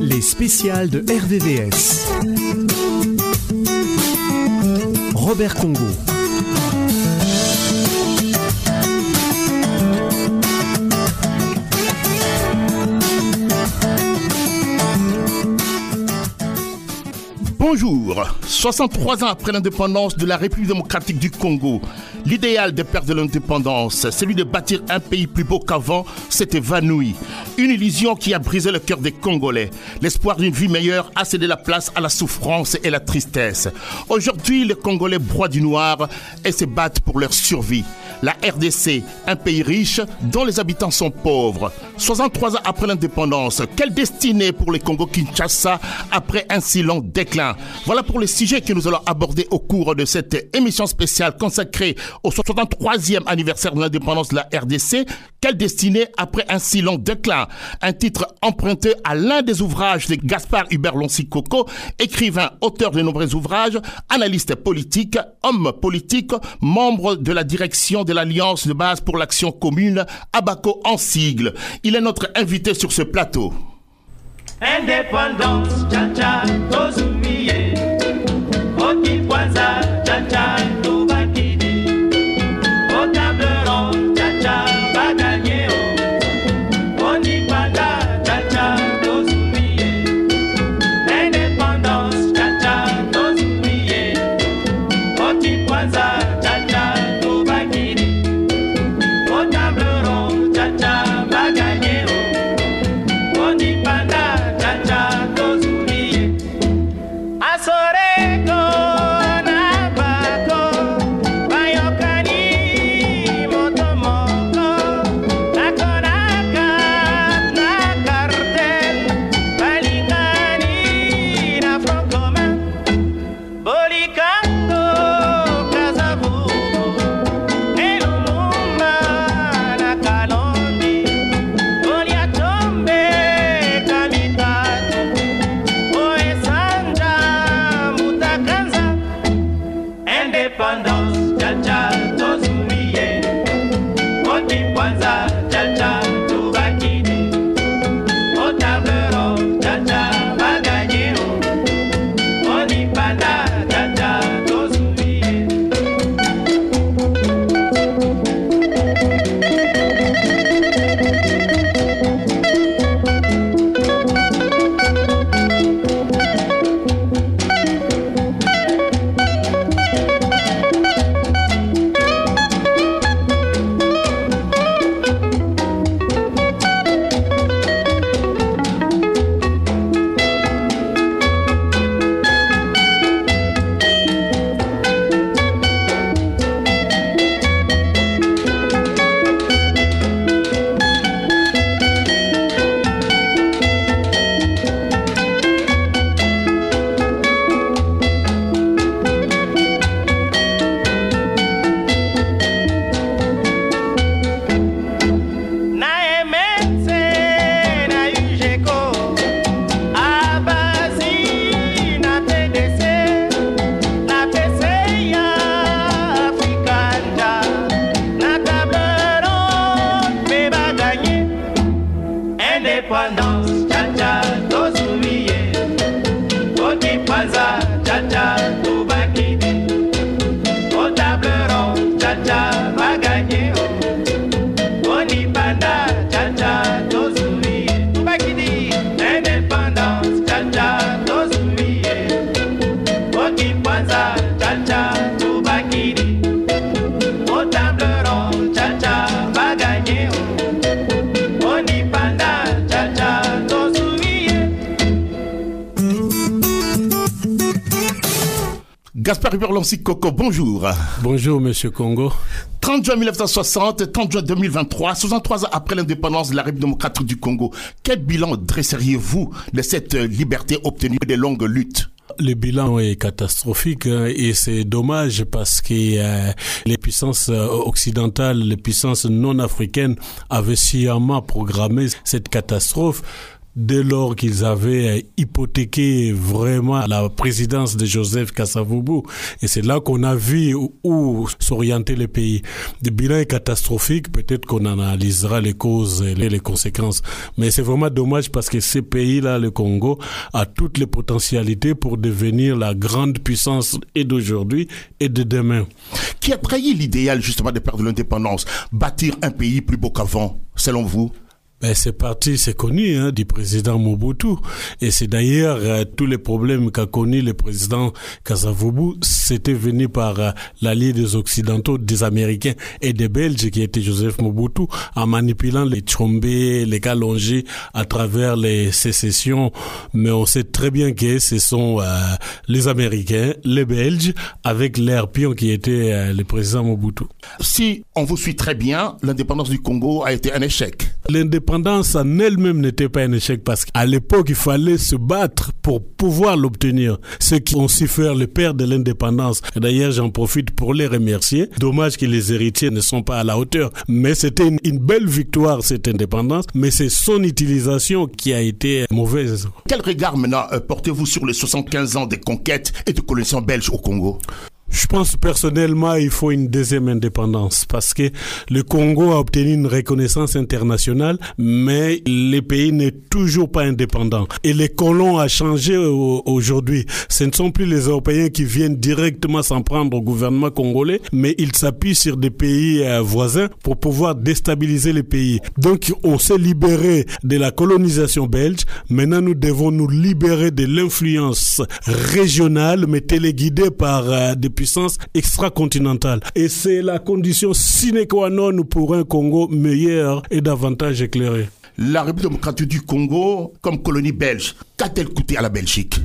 Les spéciales de RVVS. Robert Congo. Bonjour. 63 ans après l'indépendance de la République démocratique du Congo, l'idéal des pères de l'indépendance, celui de bâtir un pays plus beau qu'avant, s'est évanoui. Une illusion qui a brisé le cœur des Congolais. L'espoir d'une vie meilleure a cédé la place à la souffrance et la tristesse. Aujourd'hui, les Congolais broient du noir et se battent pour leur survie. La RDC, un pays riche dont les habitants sont pauvres. 63 ans après l'indépendance, quelle destinée pour les Congo-Kinshasa après un si long déclin? Sujets que nous allons aborder au cours de cette émission spéciale consacrée au 63e anniversaire de l'indépendance de la RDC. Quelle destinée après un si long déclin Un titre emprunté à l'un des ouvrages de Gaspard Hubert Loncy-Coco, écrivain, auteur de nombreux ouvrages, analyste politique, homme politique, membre de la direction de l'Alliance de base pour l'action commune, Abaco en sigle. Il est notre invité sur ce plateau. Indépendance, cha cha, Lucky Gaspard Hubert Loncy-Coco, bonjour. Bonjour, Monsieur Congo. 30 juin 1960, 30 juin 2023, 63 ans après l'indépendance de la République démocratique du Congo, quel bilan dresseriez-vous de cette euh, liberté obtenue des longues luttes? Le bilan est catastrophique hein, et c'est dommage parce que euh, les puissances euh, occidentales, les puissances non africaines avaient sciemment programmé cette catastrophe dès lors qu'ils avaient hypothéqué vraiment la présidence de Joseph Kassavoubou. Et c'est là qu'on a vu où, s'orienter le pays. Le bilan est catastrophique, peut-être qu'on analysera les causes et les conséquences. Mais c'est vraiment dommage parce que ce pays-là, le Congo, a toutes les potentialités pour devenir la grande puissance et d'aujourd'hui et de demain. Qui a trahi l'idéal justement de perdre l'indépendance? Bâtir un pays plus beau qu'avant, selon vous? Ben, c'est parti, c'est connu, hein, du président Mobutu. Et c'est d'ailleurs euh, tous les problèmes qu'a connu le président Kasavubu, c'était venu par euh, l'allié des Occidentaux, des Américains et des Belges, qui était Joseph Mobutu, en manipulant les Tchombé, les Kalonji à travers les sécessions. Mais on sait très bien que ce sont euh, les Américains, les Belges, avec l'air pion qui était le président Mobutu. Si on vous suit très bien, l'indépendance du Congo a été un échec l'indépendance en elle-même n'était pas un échec parce qu'à l'époque, il fallait se battre pour pouvoir l'obtenir. Ceux qui ont su faire le père de l'indépendance. D'ailleurs, j'en profite pour les remercier. Dommage que les héritiers ne sont pas à la hauteur. Mais c'était une, belle victoire, cette indépendance. Mais c'est son utilisation qui a été mauvaise. Quel regard maintenant euh, portez-vous sur les 75 ans des conquêtes et de colonisation belge au Congo? Je pense personnellement il faut une deuxième indépendance parce que le Congo a obtenu une reconnaissance internationale, mais le pays n'est toujours pas indépendant. Et les colons a changé aujourd'hui. Ce ne sont plus les Européens qui viennent directement s'en prendre au gouvernement congolais, mais ils s'appuient sur des pays euh, voisins pour pouvoir déstabiliser les pays. Donc on s'est libéré de la colonisation belge. Maintenant nous devons nous libérer de l'influence régionale, mais téléguidée par euh, des puissance extra-continentale. Et c'est la condition sine qua non pour un Congo meilleur et davantage éclairé. La République démocratique du Congo, comme colonie belge, qu'a-t-elle coûté à la Belgique?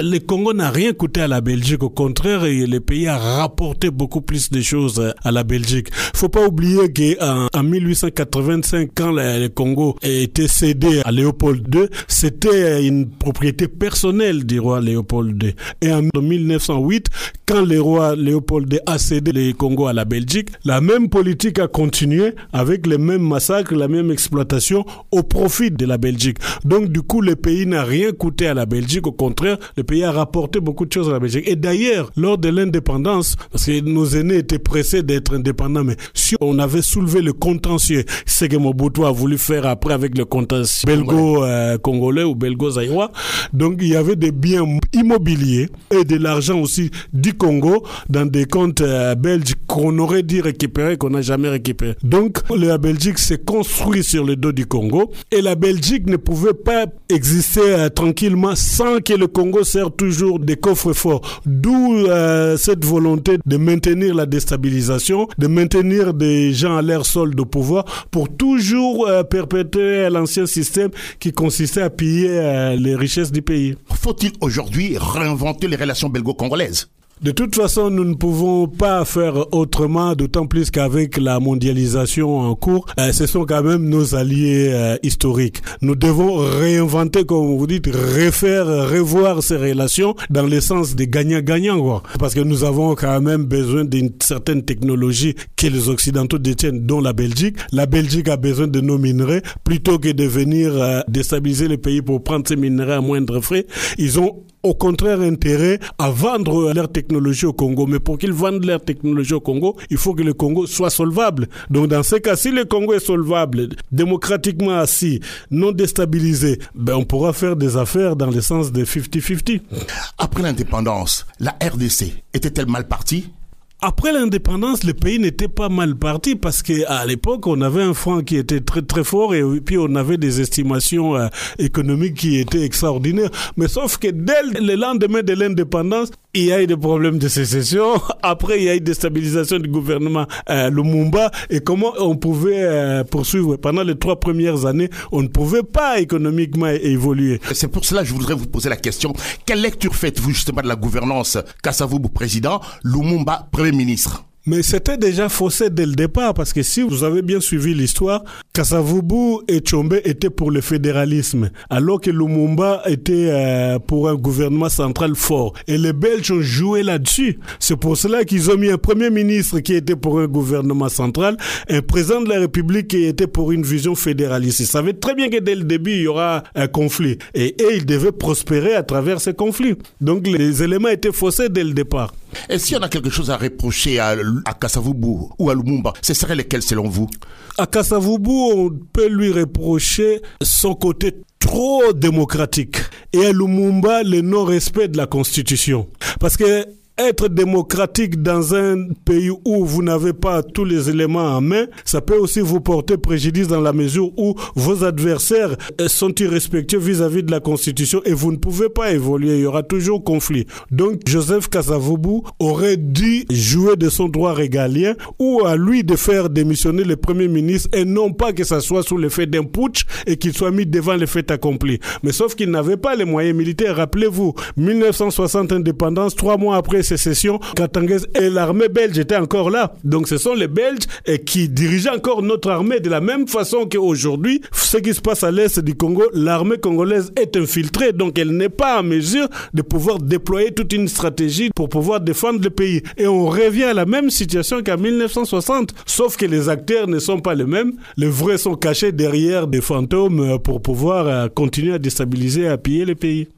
Le Congo n'a rien coûté à la Belgique. Au contraire, le pays a rapporté beaucoup plus de choses à la Belgique. Faut pas oublier qu'en en 1885, quand le Congo a été cédé à Léopold II, c'était une propriété personnelle du roi Léopold II. Et en 1908, quand le roi Léopold II a cédé le Congo à la Belgique, la même politique a continué avec les mêmes massacres, la même exploitation au profit de la Belgique. Donc du coup, le pays n'a rien coûté à la Belgique. Au contraire, le pays a rapporté beaucoup de choses à la Belgique. Et d'ailleurs, lors de l'indépendance, parce que nos aînés étaient pressés d'être indépendants, mais si on avait soulevé le contentieux, ce que Mobutu a voulu faire après avec le contentieux belgo-congolais ou belgo-zaïrois, donc il y avait des biens immobiliers et de l'argent aussi du Congo dans des comptes euh, belges qu'on aurait dit récupérer, qu'on n'a jamais récupéré. Donc la Belgique s'est construite sur le dos du Congo et la Belgique ne pouvait pas exister euh, tranquillement sans que le Congo toujours des coffres forts. D'où euh, cette volonté de maintenir la déstabilisation, de maintenir des gens à l'air sol de pouvoir pour toujours perpétuer l'ancien système qui consistait à piller les richesses du pays. Faut-il aujourd'hui réinventer les relations belgo-congolaises? De toute façon, nous ne pouvons pas faire autrement, d'autant plus qu'avec la mondialisation en cours, euh, ce sont quand même nos alliés euh, historiques. Nous devons réinventer, comme vous dites, refaire, revoir ces relations dans le sens des gagnants-gagnants, Parce que nous avons quand même besoin d'une certaine technologie que les Occidentaux détiennent, dont la Belgique. La Belgique a besoin de nos minerais plutôt que de venir euh, déstabiliser le pays pour prendre ces minerais à moindre frais. Ils ont au contraire intérêt à vendre leur technologie au Congo. Mais pour qu'ils vendent leur technologie au Congo, il faut que le Congo soit solvable. Donc dans ce cas, si le Congo est solvable, démocratiquement assis, non déstabilisé, ben on pourra faire des affaires dans le sens de 50-50. Après l'indépendance, la RDC était-elle mal partie? Après l'indépendance, le pays n'était pas mal parti parce que à l'époque, on avait un franc qui était très très fort et puis on avait des estimations euh, économiques qui étaient extraordinaires. Mais sauf que dès le lendemain de l'indépendance, il y a eu des problèmes de sécession. Après, il y a eu des stabilisations du gouvernement euh, Lumumba. Et comment on pouvait euh, poursuivre Pendant les trois premières années, on ne pouvait pas économiquement évoluer. C'est pour cela que je voudrais vous poser la question. Quelle lecture faites-vous justement de la gouvernance Kassavubu président, Lumumba premier ministre? Mais c'était déjà faussé dès le départ parce que si vous avez bien suivi l'histoire, Kasavubu et Chombe étaient pour le fédéralisme, alors que Lumumba était euh, pour un gouvernement central fort. Et les Belges ont joué là-dessus. C'est pour cela qu'ils ont mis un premier ministre qui était pour un gouvernement central, un président de la République qui était pour une vision fédéraliste. Ils savaient très bien que dès le début, il y aura un conflit. Et, et ils devaient prospérer à travers ces conflits. Donc les éléments étaient faussés dès le départ. Et si on a quelque chose à reprocher à, à Kasavubu ou à Lumumba, ce serait lesquels selon vous? À Kasavubu, on peut lui reprocher son côté trop démocratique et à Lumumba le non-respect de la Constitution. Parce que être démocratique dans un pays où vous n'avez pas tous les éléments en main, ça peut aussi vous porter préjudice dans la mesure où vos adversaires sont irrespectueux vis-à-vis de la Constitution et vous ne pouvez pas évoluer. Il y aura toujours conflit. Donc, Joseph Kasavubu aurait dû jouer de son droit régalien ou à lui de faire démissionner le Premier ministre et non pas que ça soit sous l'effet d'un putsch et qu'il soit mis devant les faits accomplis. Mais sauf qu'il n'avait pas les moyens militaires. Rappelez-vous, 1960 indépendance, trois mois après sécession, Katangez et l'armée belge étaient encore là. Donc ce sont les Belges qui dirigeaient encore notre armée de la même façon qu'aujourd'hui, ce qui se passe à l'est du Congo, l'armée congolaise est infiltrée, donc elle n'est pas en mesure de pouvoir déployer toute une stratégie pour pouvoir défendre le pays. Et on revient à la même situation qu'en 1960, sauf que les acteurs ne sont pas les mêmes. Les vrais sont cachés derrière des fantômes pour pouvoir continuer à déstabiliser à piller le pays.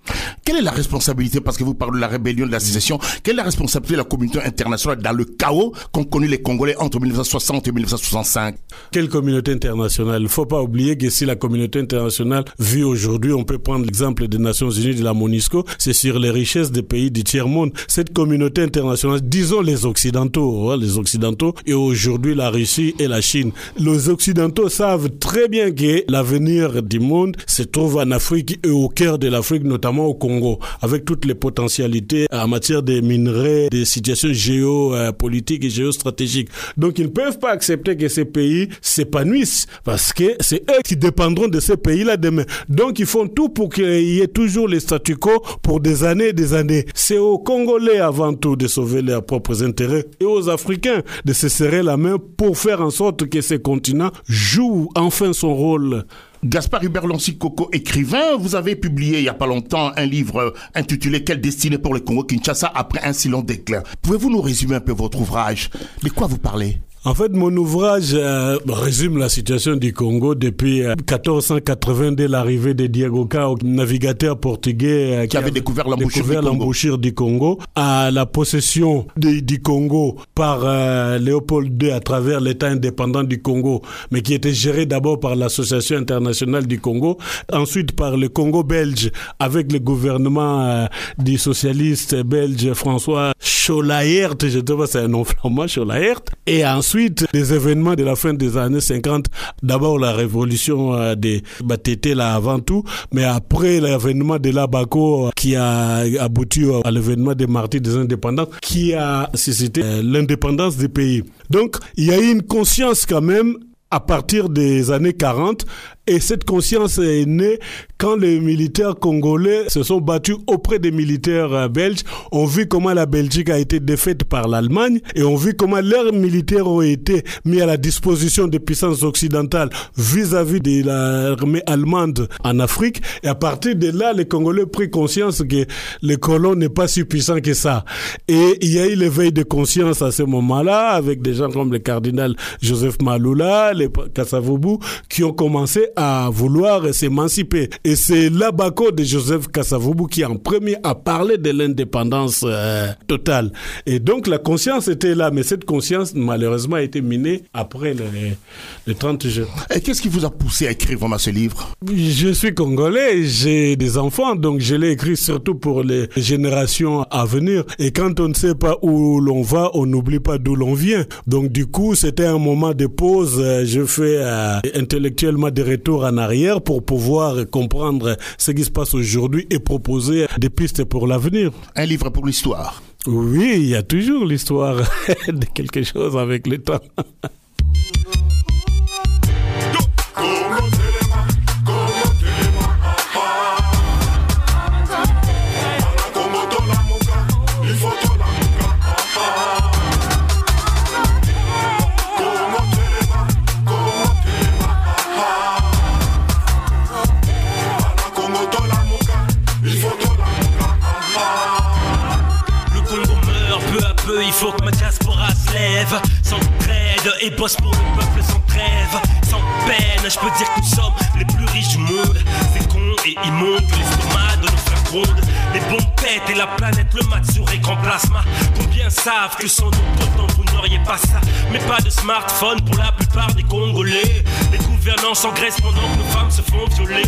Quelle est la responsabilité, parce que vous parlez de la rébellion de la sécession, quelle la responsabilité de la communauté internationale dans le chaos qu'ont connu les Congolais entre 1960 et 1965 Quelle communauté internationale? Il ne faut pas oublier que si la communauté internationale vit aujourd'hui, on peut prendre l'exemple des Nations Unies, de la MONUSCO, c'est sur les richesses des pays du tiers-monde. Cette communauté internationale, disons les Occidentaux, hein, les Occidentaux, et aujourd'hui la Russie et la Chine. Les Occidentaux savent très bien que l'avenir du monde se trouve en Afrique et au cœur de l'Afrique, notamment au Congo, avec toutes les potentialités en matière des minerais, des situations géopolitiques et géostratégiques. Donc ils ne peuvent pas accepter que ces pays s'épanouissent parce que c'est eux qui dépendront de ces pays-là demain. Donc ils font tout pour qu'il y ait toujours les statu quo pour des années et des années. C'est aux Congolais avant tout de sauver leurs propres intérêts et aux Africains de se serrer la main pour faire en sorte que ces continents jouent enfin son rôle. Gaspard Hubert Coco, écrivain, vous avez publié il y a pas longtemps un livre intitulé Quelle destinée pour le Congo Kinshasa après un si long déclin. Pouvez-vous nous résumer un peu votre ouvrage? De quoi vous parlez? En fait, mon ouvrage euh, résume la situation du Congo depuis euh, 1480, dès l'arrivée de Diego Cao, navigateur portugais euh, qui, qui, avait découvert l'embouchure du, du, Congo, à la possession de, du Congo par euh, Léopold II à travers l'État indépendant du Congo, mais qui était géré d'abord par l'Association internationale du Congo, ensuite par le Congo belge avec le gouvernement du socialiste belge François Cholaert, je ne sais pas c'est un nom flamand, Cholaert, et ensuite Ensuite, les événements de la fin des années 50, d'abord la révolution des Batete là avant tout, mais après l'événement de l'Abaco qui a abouti à l'événement des martyrs des indépendants qui a suscité l'indépendance des pays. Donc, il y a eu une conscience quand même à partir des années 40 et cette conscience est née quand les militaires congolais se sont battus auprès des militaires belges. On vu comment la Belgique a été défaite par l'Allemagne et on vu comment leurs militaires ont été mis à la disposition des puissances occidentales vis-à-vis de l'armée allemande en Afrique. Et à partir de là, les Congolais ont pris conscience que les colons n'est pas si puissant que ça. Et il y a eu l'éveil de conscience à ce moment-là avec des gens comme le cardinal Joseph Maloula, les Kassavubu, qui ont commencé à vouloir s'émanciper. Et c'est l'Abaco de Joseph Kassavubu qui en premier a parlé de l'indépendance euh, totale. Et donc la conscience était là, mais cette conscience malheureusement a été minée après le, le 30 juin. Et qu'est-ce qui vous a poussé à écrire vraiment ce livre? Je suis congolais, j'ai des enfants, donc je l'ai écrit surtout pour les générations à venir. Et quand on ne sait pas où l'on va, on n'oublie pas d'où l'on vient. Donc du coup, c'était un moment de pause. Je fais euh, intellectuellement des retours en arrière pour pouvoir comprendre ce qui se passe aujourd'hui et proposer des pistes pour l'avenir. Un livre pour l'histoire. Oui, il y a toujours l'histoire de quelque chose avec le temps. Et bosse pour le peuple sans trêve, sans peine. Je peux dire que nous sommes les plus riches du monde. C'est con et immonde que l'estomac de nos frères. Les bombes pètent et la planète le mat sur écran plasma. Combien savent que sans notre temps vous n'auriez pas ça? Mais pas de smartphone pour la plupart des Congolais. Les gouvernants s'engraissent pendant que nos femmes se font violer.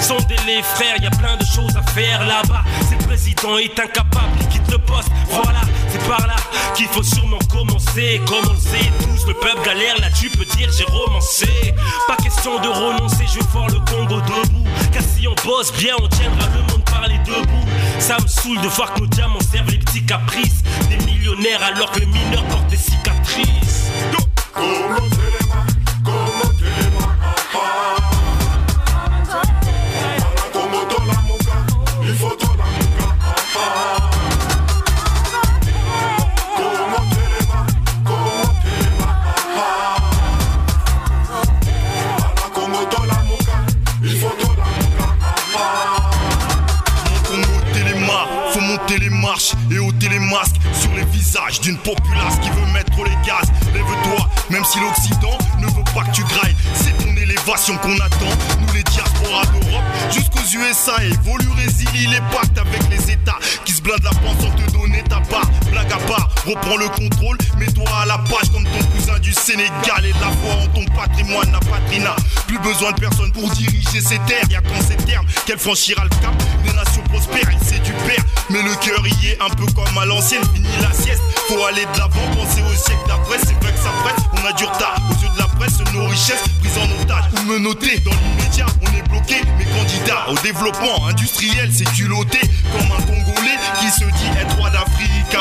Sondez-les frères, y a plein de choses à faire là-bas. Le président est incapable, il quitte le poste. Voilà, c'est par là qu'il faut sûrement commencer. Comme on le sait tous, le peuple galère, là tu peux dire j'ai romancé. Pas question de renoncer, je voir le Congo debout. Car si on bosse bien, on tiendra le monde par les deux bouts. Ça me saoule de voir que nos diamants servent les petits caprices. Des millionnaires alors que les mineurs portent des cicatrices. Congo qui veut mettre les gaz. Lève-toi, même si l'Occident ne veut pas que tu grailles. C'est ton élévation qu'on attend, nous les diasporas d'Europe, jusqu'aux USA. Évolue, résilie les pactes avec les États qui se bladent la panse sans te donner ta part. Blague à part, reprends le contrôle, mets-toi à la page comme ton cousin du Sénégal et la foi en ton patrimoine, la patrina. Plus besoin de personne pour diriger ces terres. Y'a qu'en ces termes qu'elle franchira le cap des nations prospères. Il sait du père, mais le cœur y est un peu comme à l'ancienne. Fini la sieste, faut aller de l'avant, penser au siècle d'après. C'est vrai que ça presse, on a du retard aux yeux de la presse. Nos richesses prises en otage ou menottées dans l'immédiat. On est bloqué, mais candidat développement industriel, c'est culotté comme un Congolais qui se dit être roi d'Afrique.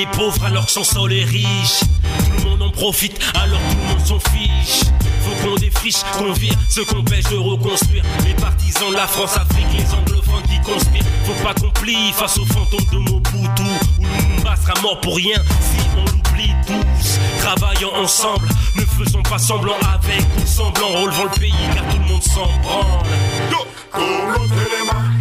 Congolais est pauvre alors que son sol est riche Tout le monde en profite alors tout le monde s'en fiche. Faut qu'on défriche, qu'on vire ce qu'on pêche de reconstruire. Les partisans de la France-Afrique, les anglophones qui conspirent Faut pas qu'on plie face aux fantômes de Mobutu. Ou Lumumba sera mort pour rien si on l'oublie tous. Travaillons ensemble, ne faisons pas semblant avec ou semblant. Relevant le pays car tout le monde s'en branle. Yeah,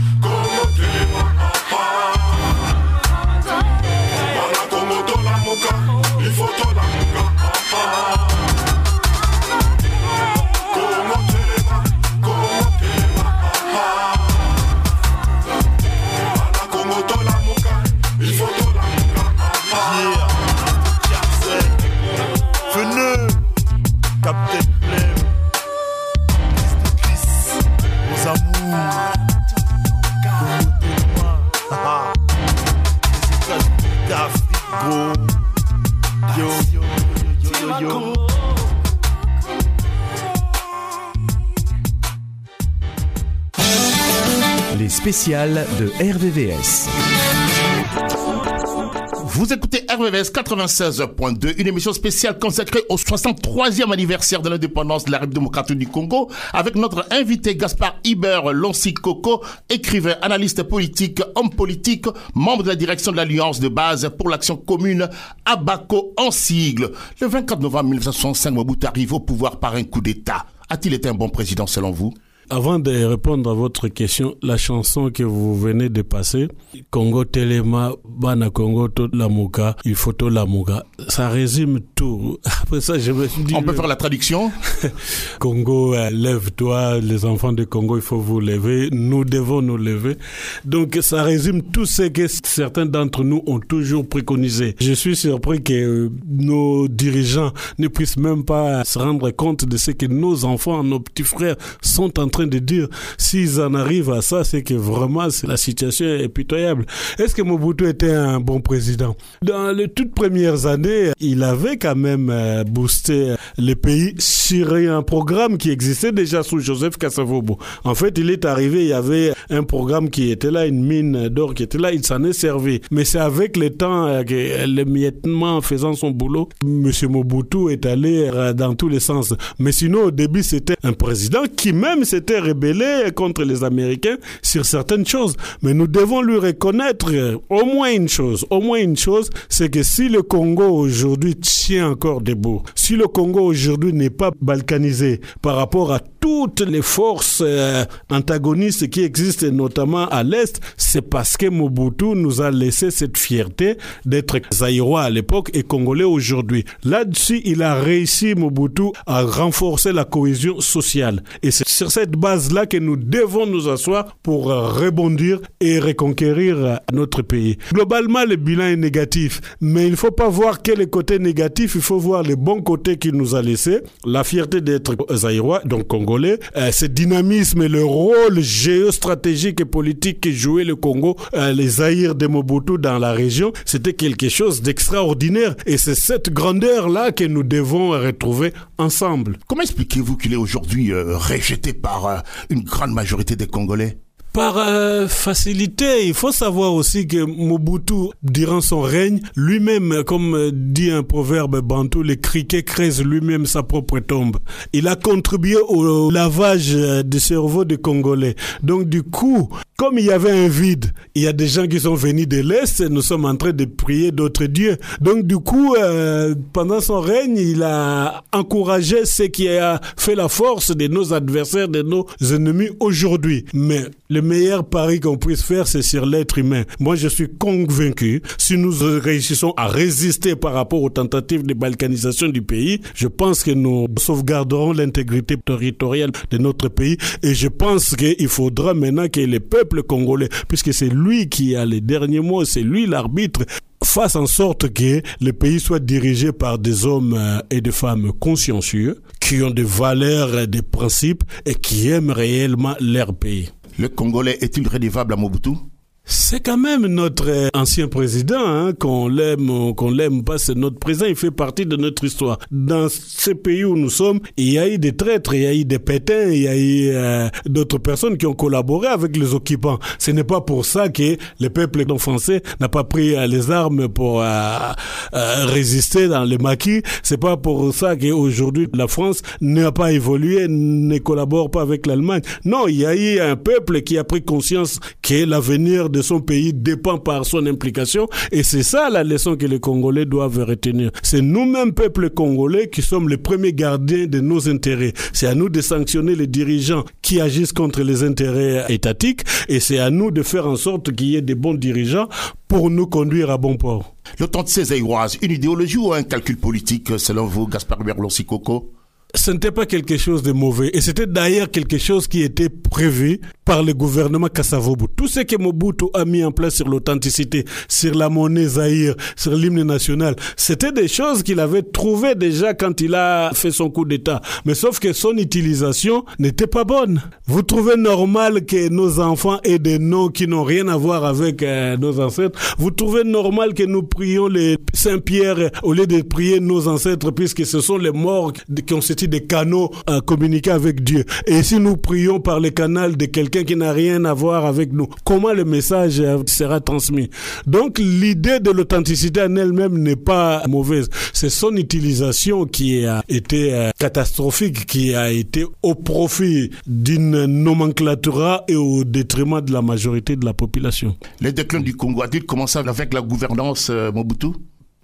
Les spéciales de RVVS. Vous écoutez RVVS 96.2, une émission spéciale consacrée au 63e anniversaire de l'indépendance de la République démocratique du Congo, avec notre invité Gaspard Iber Lonsi Coco, écrivain, analyste politique, homme politique, membre de la direction de l'Alliance de base pour l'action commune ABACO en sigle. Le 24 novembre 1965, Mobutu arrive au pouvoir par un coup d'État. A-t-il été un bon président selon vous? Avant de répondre à votre question, la chanson que vous venez de passer, Congo Telema, Bana Congo Lamuka, il faut Lamuka, ça résume tout. Après ça, je me suis dit, On peut faire la traduction Congo, euh, lève-toi, les enfants de Congo, il faut vous lever, nous devons nous lever. Donc ça résume tout ce que certains d'entre nous ont toujours préconisé. Je suis surpris que euh, nos dirigeants ne puissent même pas se rendre compte de ce que nos enfants, nos petits frères sont en train de dire, s'ils en arrivent à ça, c'est que vraiment la situation est pitoyable. Est-ce que Mobutu était un bon président? Dans les toutes premières années, il avait quand même euh, boosté le pays sur un programme qui existait déjà sous Joseph Kassavobo. En fait, il est arrivé, il y avait un programme qui était là, une mine d'or qui était là, il s'en est servi. Mais c'est avec le temps, euh, l'émiettement faisant son boulot, M. Mobutu est allé euh, dans tous les sens. Mais sinon, au début, c'était un président qui même s'était rébellé contre les Américains sur certaines choses. Mais nous devons lui reconnaître euh, au moins une chose. Au moins une chose, c'est que si le Congo aujourd'hui tient encore debout, si le Congo aujourd'hui n'est pas balkanisé par rapport à toutes les forces euh, antagonistes qui existent notamment à l'Est, c'est parce que Mobutu nous a laissé cette fierté d'être zaïrois à l'époque et congolais aujourd'hui. Là-dessus, il a réussi, Mobutu, à renforcer la cohésion sociale. Et c'est sur cette base-là que nous devons nous asseoir pour euh, rebondir et reconquérir euh, notre pays. Globalement, le bilan est négatif, mais il ne faut pas voir que les côtés négatifs, il faut voir les bons côtés qu'il nous a laissés. La fierté d'être zaïrois, donc congolais, euh, ce dynamisme et le rôle géostratégique et politique que jouait le Congo, euh, les Zaïres de Mobutu dans la région, c'était quelque chose d'extraordinaire. Et c'est cette grandeur-là que nous devons retrouver ensemble. Comment expliquez-vous qu'il est aujourd'hui euh, rejeté par euh, une grande majorité des Congolais par euh, facilité, il faut savoir aussi que Mobutu, durant son règne, lui-même, comme euh, dit un proverbe bantou, le criquet creuse lui-même sa propre tombe. Il a contribué au lavage euh, du cerveau des Congolais. Donc du coup, comme il y avait un vide, il y a des gens qui sont venus de l'Est nous sommes en train de prier d'autres dieux. Donc du coup, pendant son règne, il a encouragé ce qui a fait la force de nos adversaires, de nos ennemis aujourd'hui. Mais le meilleur pari qu'on puisse faire, c'est sur l'être humain. Moi, je suis convaincu, si nous réussissons à résister par rapport aux tentatives de balkanisation du pays, je pense que nous sauvegarderons l'intégrité territoriale de notre pays et je pense qu'il faudra maintenant que les peuples congolais, puisque c'est lui qui a les derniers mots, c'est lui l'arbitre, fasse en sorte que le pays soit dirigé par des hommes euh, et des femmes consciencieux, qui ont des valeurs, des principes et qui aiment réellement leur pays. Le Congolais est-il rédévable à Mobutu? C'est quand même notre euh, ancien président, hein, qu'on l'aime ou qu'on l'aime pas, c'est notre président, il fait partie de notre histoire. Dans ce pays où nous sommes, il y a eu des traîtres, il y a eu des pétins, il y a eu euh, d'autres personnes qui ont collaboré avec les occupants. Ce n'est pas pour ça que le peuple français n'a pas pris euh, les armes pour résister dans les maquis. C'est pas pour ça qu'aujourd'hui la France n'a pas évolué, ne collabore pas avec l'Allemagne. Non, il y a eu un peuple qui a pris conscience que l'avenir de son pays dépend par son implication. Et c'est ça la leçon que les Congolais doivent retenir. C'est nous-mêmes, peuple congolais, qui sommes les premiers gardiens de nos intérêts. C'est à nous de sanctionner les dirigeants qui agissent contre les intérêts étatiques. Et c'est à nous de faire en sorte qu'il y ait des bons dirigeants pour nous conduire à bon port. L'authenticité zaïroise, une idéologie ou un calcul politique, selon vous, Gaspard Berlon Sikoko ce n'était pas quelque chose de mauvais. Et c'était d'ailleurs quelque chose qui était prévu par le gouvernement Kassavobu. Tout ce que Mobutu a mis en place sur l'authenticité, sur la monnaie Zahir, sur l'hymne national, c'était des choses qu'il avait trouvées déjà quand il a fait son coup d'État. Mais sauf que son utilisation n'était pas bonne. Vous trouvez normal que nos enfants aient des noms qui n'ont rien à voir avec euh, nos ancêtres Vous trouvez normal que nous prions les Saint-Pierre au lieu de prier nos ancêtres puisque ce sont les morts qui ont des canaux à communiquer avec Dieu. Et si nous prions par le canal de quelqu'un qui n'a rien à voir avec nous, comment le message sera transmis? Donc l'idée de l'authenticité en elle-même n'est pas mauvaise. C'est son utilisation qui a été euh, catastrophique, qui a été au profit d'une nomenclatura et au détriment de la majorité de la population. Le déclin du Congo a-t-il commencé avec la gouvernance euh, Mobutu?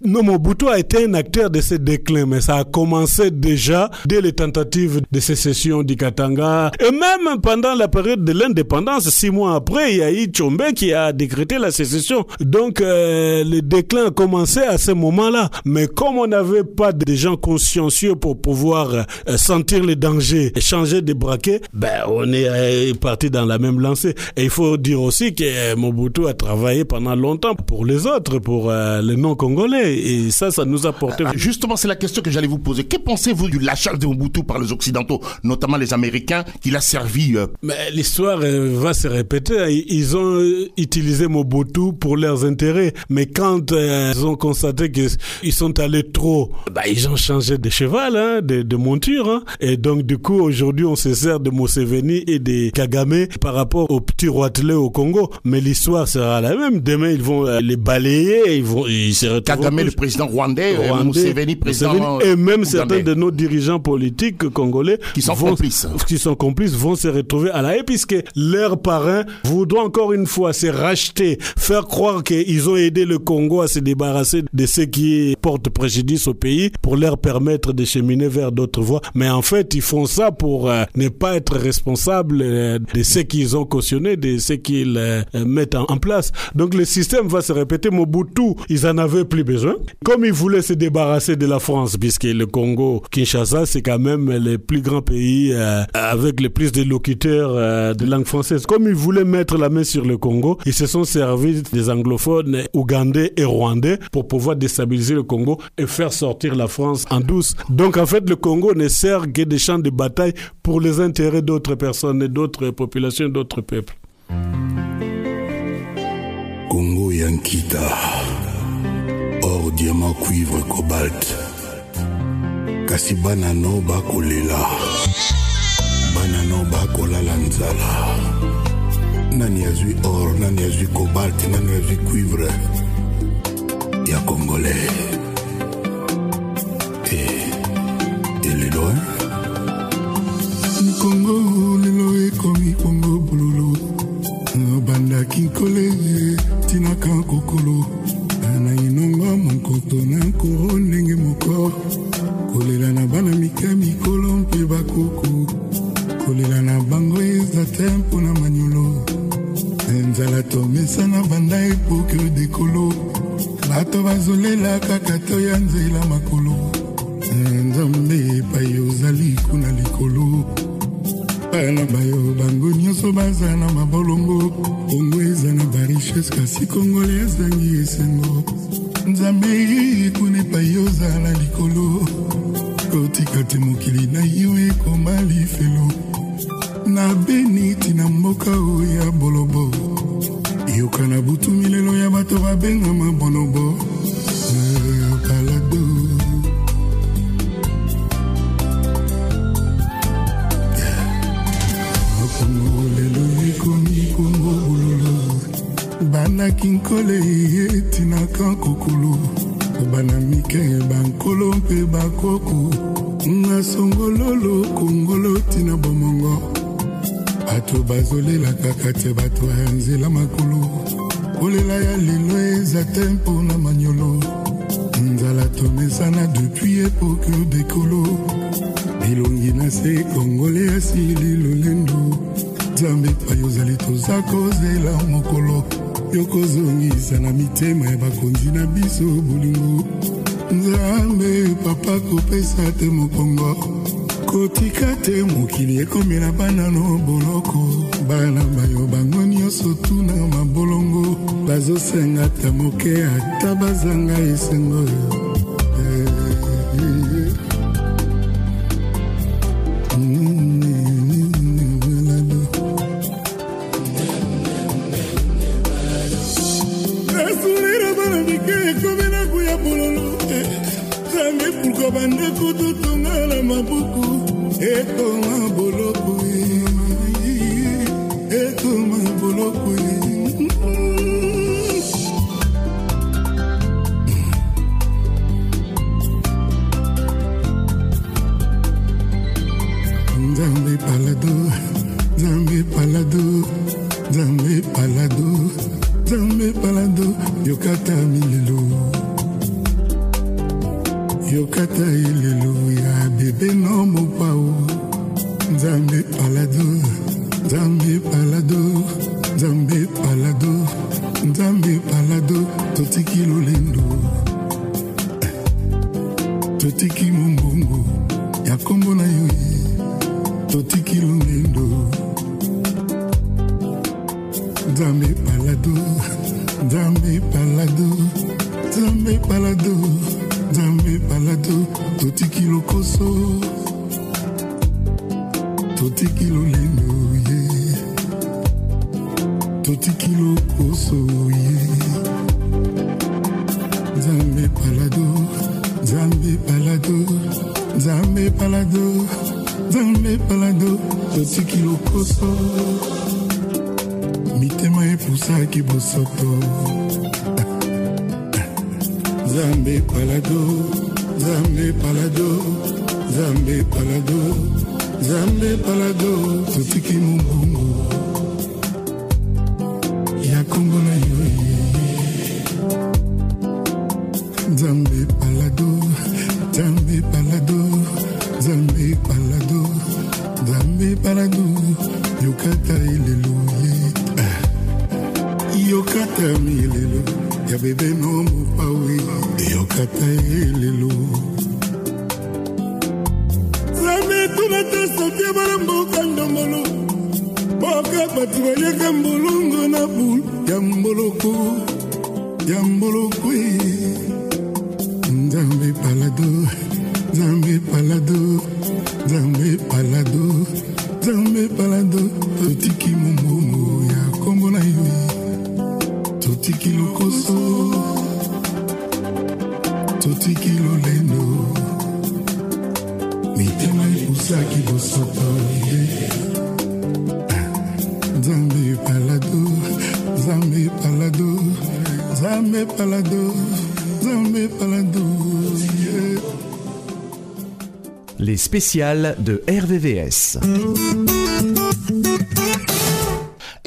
Non, Mobutu a été un acteur de ce déclin, mais ça a commencé déjà dès les tentatives de sécession du Katanga. Et même pendant la période de l'indépendance, six mois après, il y a eu qui a décrété la sécession. Donc, euh, le déclin a commencé à ce moment-là. Mais comme on n'avait pas de gens consciencieux pour pouvoir euh, sentir les dangers et changer de braquet, ben, on est euh, parti dans la même lancée. Et il faut dire aussi que Mobutu a travaillé pendant longtemps pour les autres, pour les non-congolais. Et ça, ça nous a porté. Ah, Justement, c'est la question que j'allais vous poser. Que pensez-vous du lâchage de Mobutu par les Occidentaux, notamment les Américains, qu'il a servi euh, Mais l'histoire euh, va se répéter. Ils- ont euh, utilisé Mobutu pour leurs intérêts. Mais quand euh, ils ont constaté qu'ils sont allés trop, bah, ils ont changé de cheval, hein, de, de monture. Hein. Et donc, du coup, aujourd'hui, on se sert de Museveni et de Kagame par rapport au petit roitelet au Congo. Mais l'histoire sera la même. Demain, ils vont euh, les balayer. Ils vont, ils se retrouveront Kagame, le tous- président rwandais, euh, Rwandais, Museveni, président Museveni, et même ougandais. certains de nos dirigeants politiques congolais Qui sont vont- complices. qui sont complices vont se retrouver à la haie puisque leurs parrains voudront encore une fois se racheter, faire croire qu'ils ont aidé le Congo à se débarrasser de ce qui porte préjudice au pays pour leur permettre de cheminer vers d'autres voies. Mais en fait, ils font ça pour euh, ne pas être responsables euh, de ce qu'ils ont cautionné, de ce qu'ils euh, euh, mettent en, en place. Donc le système va se répéter. Mobutu, ils en avaient plus besoin. Comme ils voulaient se débarrasser de la France, puisque le Congo, Kinshasa, c'est quand même le plus grand pays euh, avec le plus de locuteurs euh, de langue française. Comme ils voulaient mettre la main sur le Congo, ils se sont servis des anglophones ougandais et rwandais pour pouvoir déstabiliser le Congo et faire sortir la France en douce. Donc en fait, le Congo ne sert que des champs de bataille pour les intérêts d'autres personnes et d'autres populations, d'autres peuples. Congo Yankita. Or diamant cuivre cobalt. Kasi bana no bakolela. Bana no bakolala nzala. Nani azwi or, nani azwi cobalt, nani azwi cuivre. Ya congolais. Et, et lelo, hein? Congo lelo ekomi Congo bululu. bandaki nkole tinaka kokolo inonga monkoto na nkoro ndenge moko. Kolela na bana mike mikolo mpe bakoko kolela na bango eza te mpona manyolo. Nzala tomesana banda epoke dekolo. Bato bazolela kaka to ya nzela makolo. Nzambe epai ozali kuna likolo. Bana bayo bango nyonso baza na mabolongo. Kongo eza na barichese kasi kongole ezangi esengo nzambe kuna epai ozala likolo. Kotika te mokili na yo ekoma lifelo. Na beni tina mboka oyo ya bolobo. Yoka na butu milelo ya bato babengama bonobo bandaki nkole etinaka kokulu bana mike bankolo mpe bakoko na songololo kongolo tina bomongo. Bato bazolela kaka te bato ya nzela makolo. Kolela ya lelo eza te mpona manyolo. Nzala tomesana depuis epoke bekolo bilongi na se kongole asili lolendo. Nzambe epai ozali toza kozela mokolo yokozongisa na mitema ya bakonzi na biso bolingo. Nzambe papa kopesa te mokongo. Kotika te mokili ekomela bana no boloko. Bana bayo bango nyonso tuna mabolongo. Bazosenga ta moke ata bazanga esengo totonga na mabuku ekoma boloko ekoma boloko nzambe palado nzambe palado nzambe palado nzambe palado yokata milelo yokata elelo ya bebe no mopao. Nzambe palado nzambe palado nzambe palado nzambe palado. Totiki lolendo. Totiki mombongo ya nkombo na yo totiki lolendo. Nzambe palado nzambe palado nzambe palado nzambe palado totiki lokoso. Totiki lolendo ye. Totiki lokoso ye. Nzambe palado nzambe palado nzambe palado nzambe palado totiki lokoso. Mitema epusaki bosoto nzambe palado nzambe palado nzambe palado nzambe palado totiki mobongo Les spéciales de RVVS.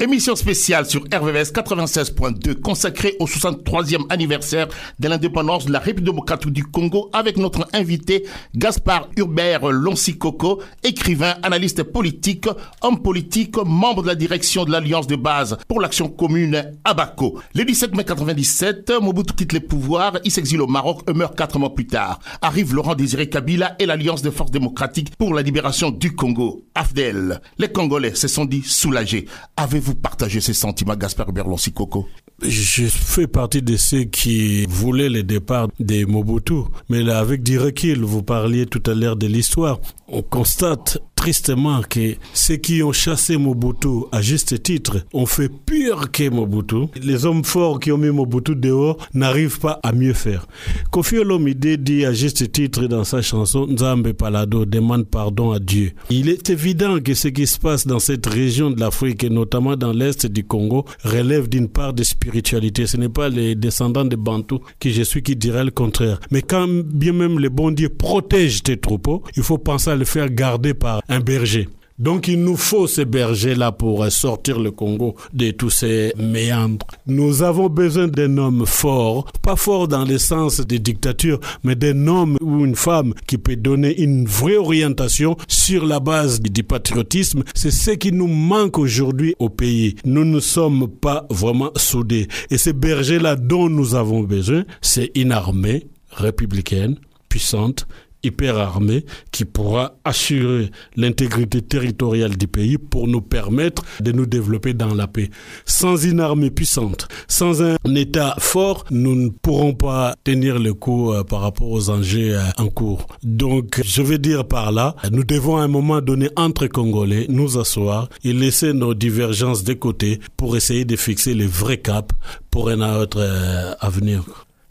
Émission spéciale sur RVVS 96.2 consacrée au 63e anniversaire de l'indépendance de la République démocratique du Congo avec notre invité Gaspard Hubert Lonsikoko, écrivain, analyste politique, homme politique, membre de la direction de l'Alliance de base pour l'action commune Abaco. Le 17 mai 97, Mobutu quitte les pouvoirs, il s'exile au Maroc meurt quatre mois plus tard. Arrive Laurent Désiré Kabila et l'Alliance des forces démocratiques pour la libération du Congo, AFDEL. Les Congolais se sont dit soulagés. Avez-vous partagé ces sentiments, Gaspard Berlonsi Coco Je fais partie de ceux qui voulaient le départ de Mobutu. Mais là, avec du recul, vous parliez tout à l'heure de l'histoire. On constate tristement que ceux qui ont chassé Mobutu à juste titre ont fait pire que Mobutu. Les hommes forts qui ont mis Mobutu dehors n'arrivent pas à mieux faire. Kofi Olomide dit à juste titre dans sa chanson Nzambe Palado demande pardon à Dieu. Il est évident que ce qui se passe dans cette région de l'Afrique et notamment dans l'est du Congo relève d'une part de spiritualité. Ce n'est pas les descendants de Bantou qui je suis qui dirait le contraire. Mais quand bien même le bon Dieu protège tes troupeaux, il faut penser à le faire garder par un berger. Donc il nous faut ces bergers-là pour sortir le Congo de tous ces méandres. Nous avons besoin d'un homme fort, pas fort dans le sens des dictatures, mais d'un homme ou une femme qui peut donner une vraie orientation sur la base du patriotisme. C'est ce qui nous manque aujourd'hui au pays. Nous ne sommes pas vraiment soudés. Et ces bergers-là dont nous avons besoin, c'est une armée républicaine, puissante, hyper armée qui pourra assurer l'intégrité territoriale du pays pour nous permettre de nous développer dans la paix. Sans une armée puissante, sans un État fort, nous ne pourrons pas tenir le coup euh, par rapport aux enjeux euh, en cours. Donc, je veux dire par là, nous devons à un moment donné entre Congolais nous asseoir et laisser nos divergences de côté pour essayer de fixer les vrais caps pour un autre euh, avenir.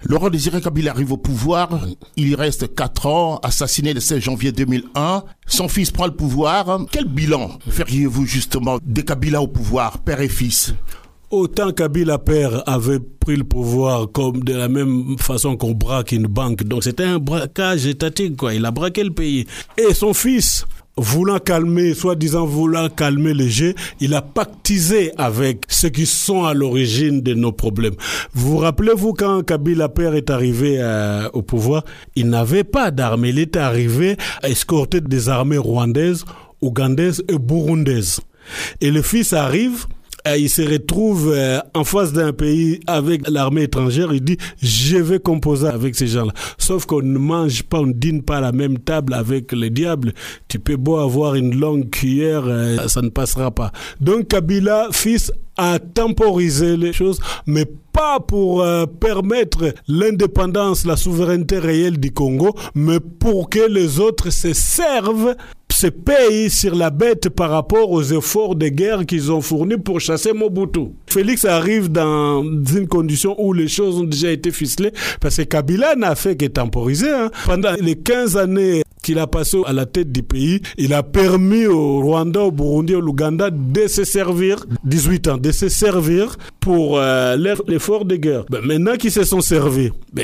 Laurent Désiré Kabila arrive au pouvoir, il y reste 4 ans, assassiné le 16 janvier 2001, son fils prend le pouvoir. Quel bilan feriez-vous justement de Kabila au pouvoir, père et fils? Autant Kabila père avait pris le pouvoir comme de la même façon qu'on braque une banque. Donc c'était un braquage étatique, quoi. Il a braqué le pays. Et son fils, voulant calmer, soi-disant voulant calmer les jeux, il a pactisé avec ceux qui sont à l'origine de nos problèmes. Vous rappelez-vous quand Kabila père est arrivé euh, au pouvoir, il n'avait pas d'armée, il était arrivé escorté des armées rwandaises, ougandaises et burundaises. Et le fils arrive, il se retrouve euh, en face d'un pays avec l'armée étrangère, il dit je vais composer avec ces gens-là. Sauf qu'on ne mange pas, on ne dîne pas à la même table avec le diable. Tu peux beau avoir une longue cuillère, euh, ça ne passera pas. Donc Kabila, fils, a temporisé les choses, mais pas pour euh, permettre l'indépendance, la souveraineté réelle du Congo, mais pour que les autres se servent se payent sur la bête par rapport aux efforts de guerre qu'ils ont fournis pour chasser Mobutu. Félix arrive dans une condition où les choses ont déjà été ficelées parce que Kabila n'a fait que temporiser. Hein. Pendant les 15 années qu'il a passé à la tête du pays, il a permis au Rwanda, au Burundi, au Luganda de se servir, 18 ans, de se servir pour euh, l'effort de guerre. Ben, maintenant qu'ils se sont servis, ben,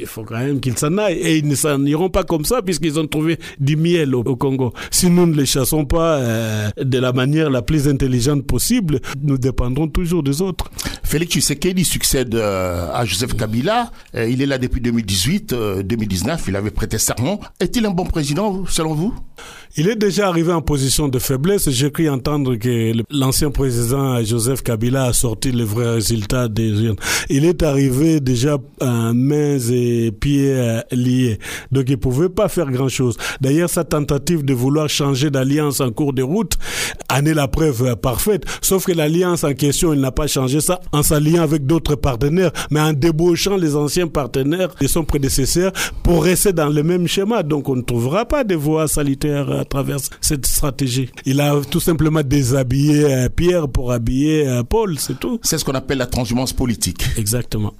il faut quand même qu'ils s'en aillent. Et ils ne s'en iront pas comme ça puisqu'ils ont trouvé du miel au, Congo. Si nous ne les chassons pas euh, de la manière la plus intelligente possible, nous dépendrons toujours des autres. Félix Tshisekedi succède euh, à Joseph Kabila. Euh, il est là depuis 2018, 2019. Il avait prêté serment. Est-il un bon président selon vous? Il est déjà arrivé en position de faiblesse. J'ai cru entendre que l'ancien président Joseph Kabila a sorti les vrais résultats des jeunes. Il est arrivé déjà à mains et pieds liés. Donc il pouvait pas faire grand chose. D'ailleurs, sa tentative de vouloir changer d'alliance en cours de route en est la preuve parfaite. Sauf que l'alliance en question, il n'a pas changé ça en s'alliant avec d'autres partenaires, mais en débauchant les anciens partenaires de son prédécesseur pour rester dans le même schéma. Donc on ne trouvera pas de voies salutaires à travers cette stratégie. Il a tout simplement déshabillé euh, Pierre pour habiller euh, Paul, c'est tout. C'est ce qu'on appelle la transhumance politique. Exactement.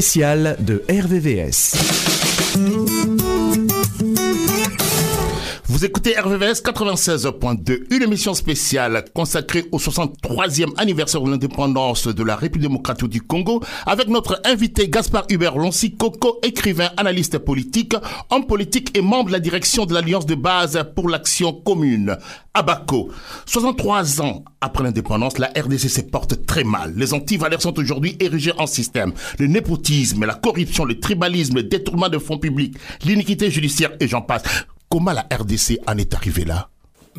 Les spéciales de RVVS. Vous écoutez RVVS 96.2, une émission spéciale consacrée au 63e anniversaire de l'indépendance de la République démocratique du Congo avec notre invité Gaspard Hubert Loncy, Coco, écrivain, analyste politique, homme politique et membre de la direction de l'Alliance de base pour l'action commune. Abaco. 63 ans après l'indépendance, la RDC se porte très mal. Les antivaleurs sont aujourd'hui érigés en système. Le népotisme, la corruption, le tribalisme, le détournement de fonds publics, l'iniquité judiciaire et j'en passe. Comment la RDC en est arrivée là?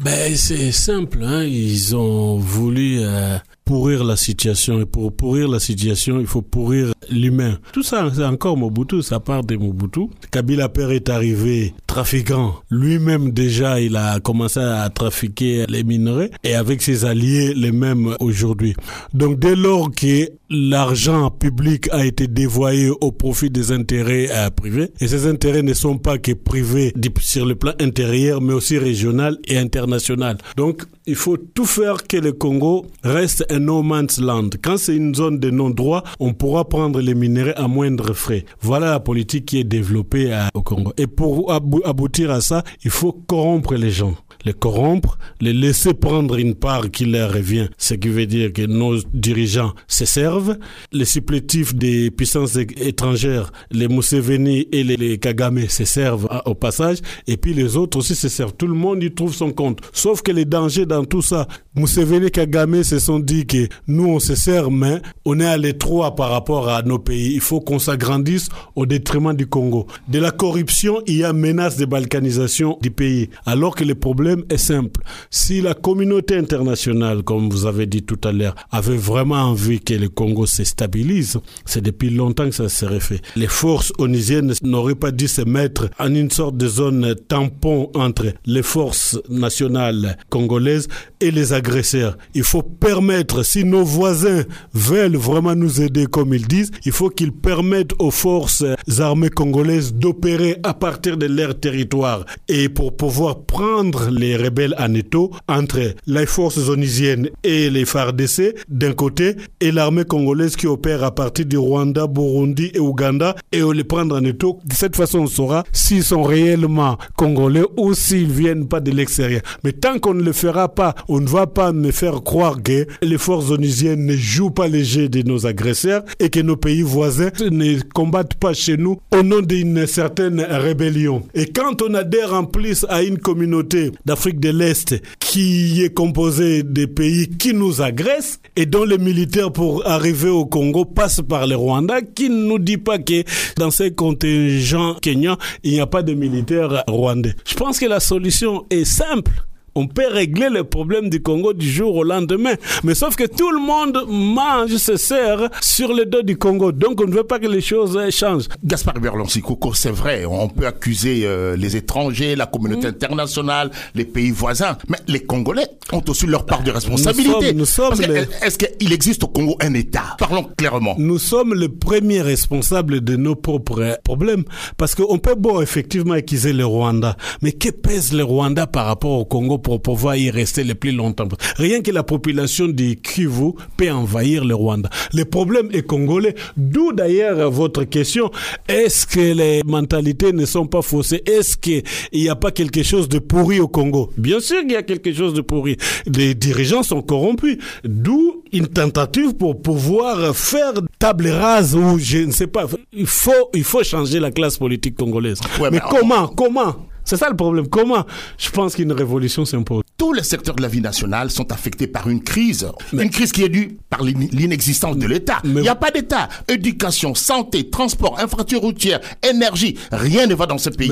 Ben c'est simple, hein. ils ont voulu euh, pourrir la situation et pour pourrir la situation, il faut pourrir l'humain. Tout ça, c'est encore Mobutu, ça part de Mobutu. Kabila Père est arrivé trafiquant. Lui-même déjà, il a commencé à trafiquer les minerais et avec ses alliés les mêmes aujourd'hui. Donc dès lors que l'argent public a été dévoyé au profit des intérêts euh, privés et ces intérêts ne sont pas que privés sur le plan intérieur mais aussi régional et international. Donc il faut tout faire que le Congo reste un no man's land. Quand c'est une zone de non-droit, on pourra prendre les minéraux à moindre frais. Voilà la politique qui est développée à, au Congo. Et pour aboutir à ça, il faut corrompre les gens les corrompre, les laisser prendre une part qui leur revient, ce qui veut dire que nos dirigeants se servent, les supplétifs des puissances étrangères, les Museveni et les, Kagame se servent au passage, et puis les autres aussi se servent. Tout le monde y trouve son compte. Sauf que les dangers dans tout ça, Museveni et Kagame se sont dit que nous on se sert, mais on est à l'étroit par rapport à nos pays. Il faut qu'on s'agrandisse au détriment du Congo. De la corruption, il y a menace de balkanisation du pays, alors que les problèmes est simple. Si la communauté internationale, comme vous avez dit tout à l'heure, avait vraiment envie que le Congo se stabilise, c'est depuis longtemps que ça serait fait. Les forces onisiennes n'auraient pas dû se mettre en une sorte de zone tampon entre les forces nationales congolaises et les agresseurs. Il faut permettre, si nos voisins veulent vraiment nous aider comme ils disent, il faut qu'ils permettent aux forces armées congolaises d'opérer à partir de leur territoire et pour pouvoir prendre les rebelles en étau entre les forces onisiennes et les FARDC d'un côté et l'armée congolaise qui opère à partir du Rwanda, Burundi et Ouganda et les prendre en étau. De cette façon, on saura s'ils sont réellement congolais ou s'ils viennent pas de l'extérieur. Mais tant qu'on ne le fera pas, on ne va pas me faire croire que les forces onisiennes ne jouent pas les jeux de nos agresseurs et que nos pays voisins ne combattent pas chez nous au nom d'une certaine rébellion. Et quand on adhère en plus à une communauté d'Afrique de l'Est qui est composé des pays qui nous agressent et dont les militaires pour arriver au Congo passent par le Rwanda, qui ne nous dit pas que dans ces contingents kenyans, il n'y a pas de militaires rwandais. Je pense que la solution est simple on peut régler le problème du Congo du jour au lendemain. Mais sauf que tout le monde mange, se sert sur le dos du Congo. Donc on ne veut pas que les choses changent. Gaspard Berlon-Sikoko, c'est vrai, on peut accuser euh, les étrangers, la communauté internationale, les pays voisins. Mais les Congolais ont aussi leur part de responsabilité. Nous sommes, Est-ce qu'il existe au Congo un État? Parlons clairement. Nous sommes les premiers responsables de nos propres problèmes. Parce qu'on peut, bon, effectivement, accuser le Rwanda. Mais que pèse le Rwanda par rapport au Congo? Pour pouvoir y rester le plus longtemps. Rien que la population du Kivu peut envahir le Rwanda. Le problème est congolais. D'où d'ailleurs votre question. Est-ce que les mentalités ne sont pas faussées? Est-ce qu'il n'y a pas quelque chose de pourri au Congo? Bien sûr qu'il y a quelque chose de pourri. Les dirigeants sont corrompus. D'où une tentative pour pouvoir faire table rase ou je ne sais pas. Il faut, il faut changer la classe politique congolaise. mais, comment Comment? C'est ça le problème. Comment? Je pense qu'une révolution s'impose Tous les secteurs de la vie nationale sont affectés par une crise. une crise qui est due par l'inexistence de l'État. Il n'y a pas d'État. Éducation, santé, transport, infrastructure routière, énergie, rien ne va dans ce pays.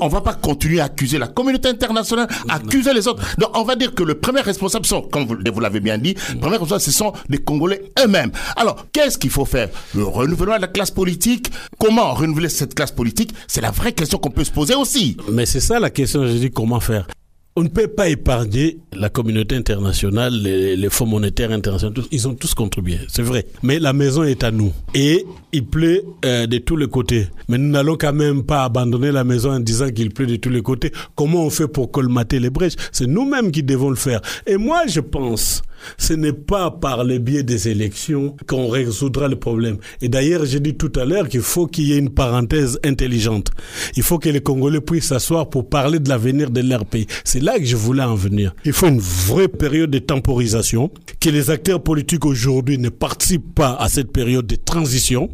on ne va pas continuer à accuser la communauté internationale, accuser les autres. Donc on va dire que le premier responsable sont, comme vous, l'avez bien dit, le premier responsable ce sont les Congolais eux-mêmes. Alors qu'est-ce qu'il faut faire? Le renouvellement de la classe politique. Comment renouveler cette classe politique? C'est la vraie question qu'on peut se poser aussi. Mais c'est ça la question, je dis comment faire. On ne peut pas épargner la communauté internationale, les, fonds monétaires internationaux, ils ont tous contribué, c'est vrai. Mais la maison est à nous. Et il pleut euh, de tous les côtés. Mais nous n'allons quand même pas abandonner la maison en disant qu'il pleut de tous les côtés. Comment on fait pour colmater les brèches? C'est nous-mêmes qui devons le faire. Et moi, je pense ce n'est pas par le biais des élections qu'on résoudra le problème. Et d'ailleurs, j'ai dit tout à l'heure qu'il faut qu'il y ait une parenthèse intelligente. Il faut que les Congolais puissent s'asseoir pour parler de l'avenir de leur pays. C'est là que je voulais en venir. Il faut une vraie période de temporisation, que les acteurs politiques aujourd'hui ne participent pas à cette période de transition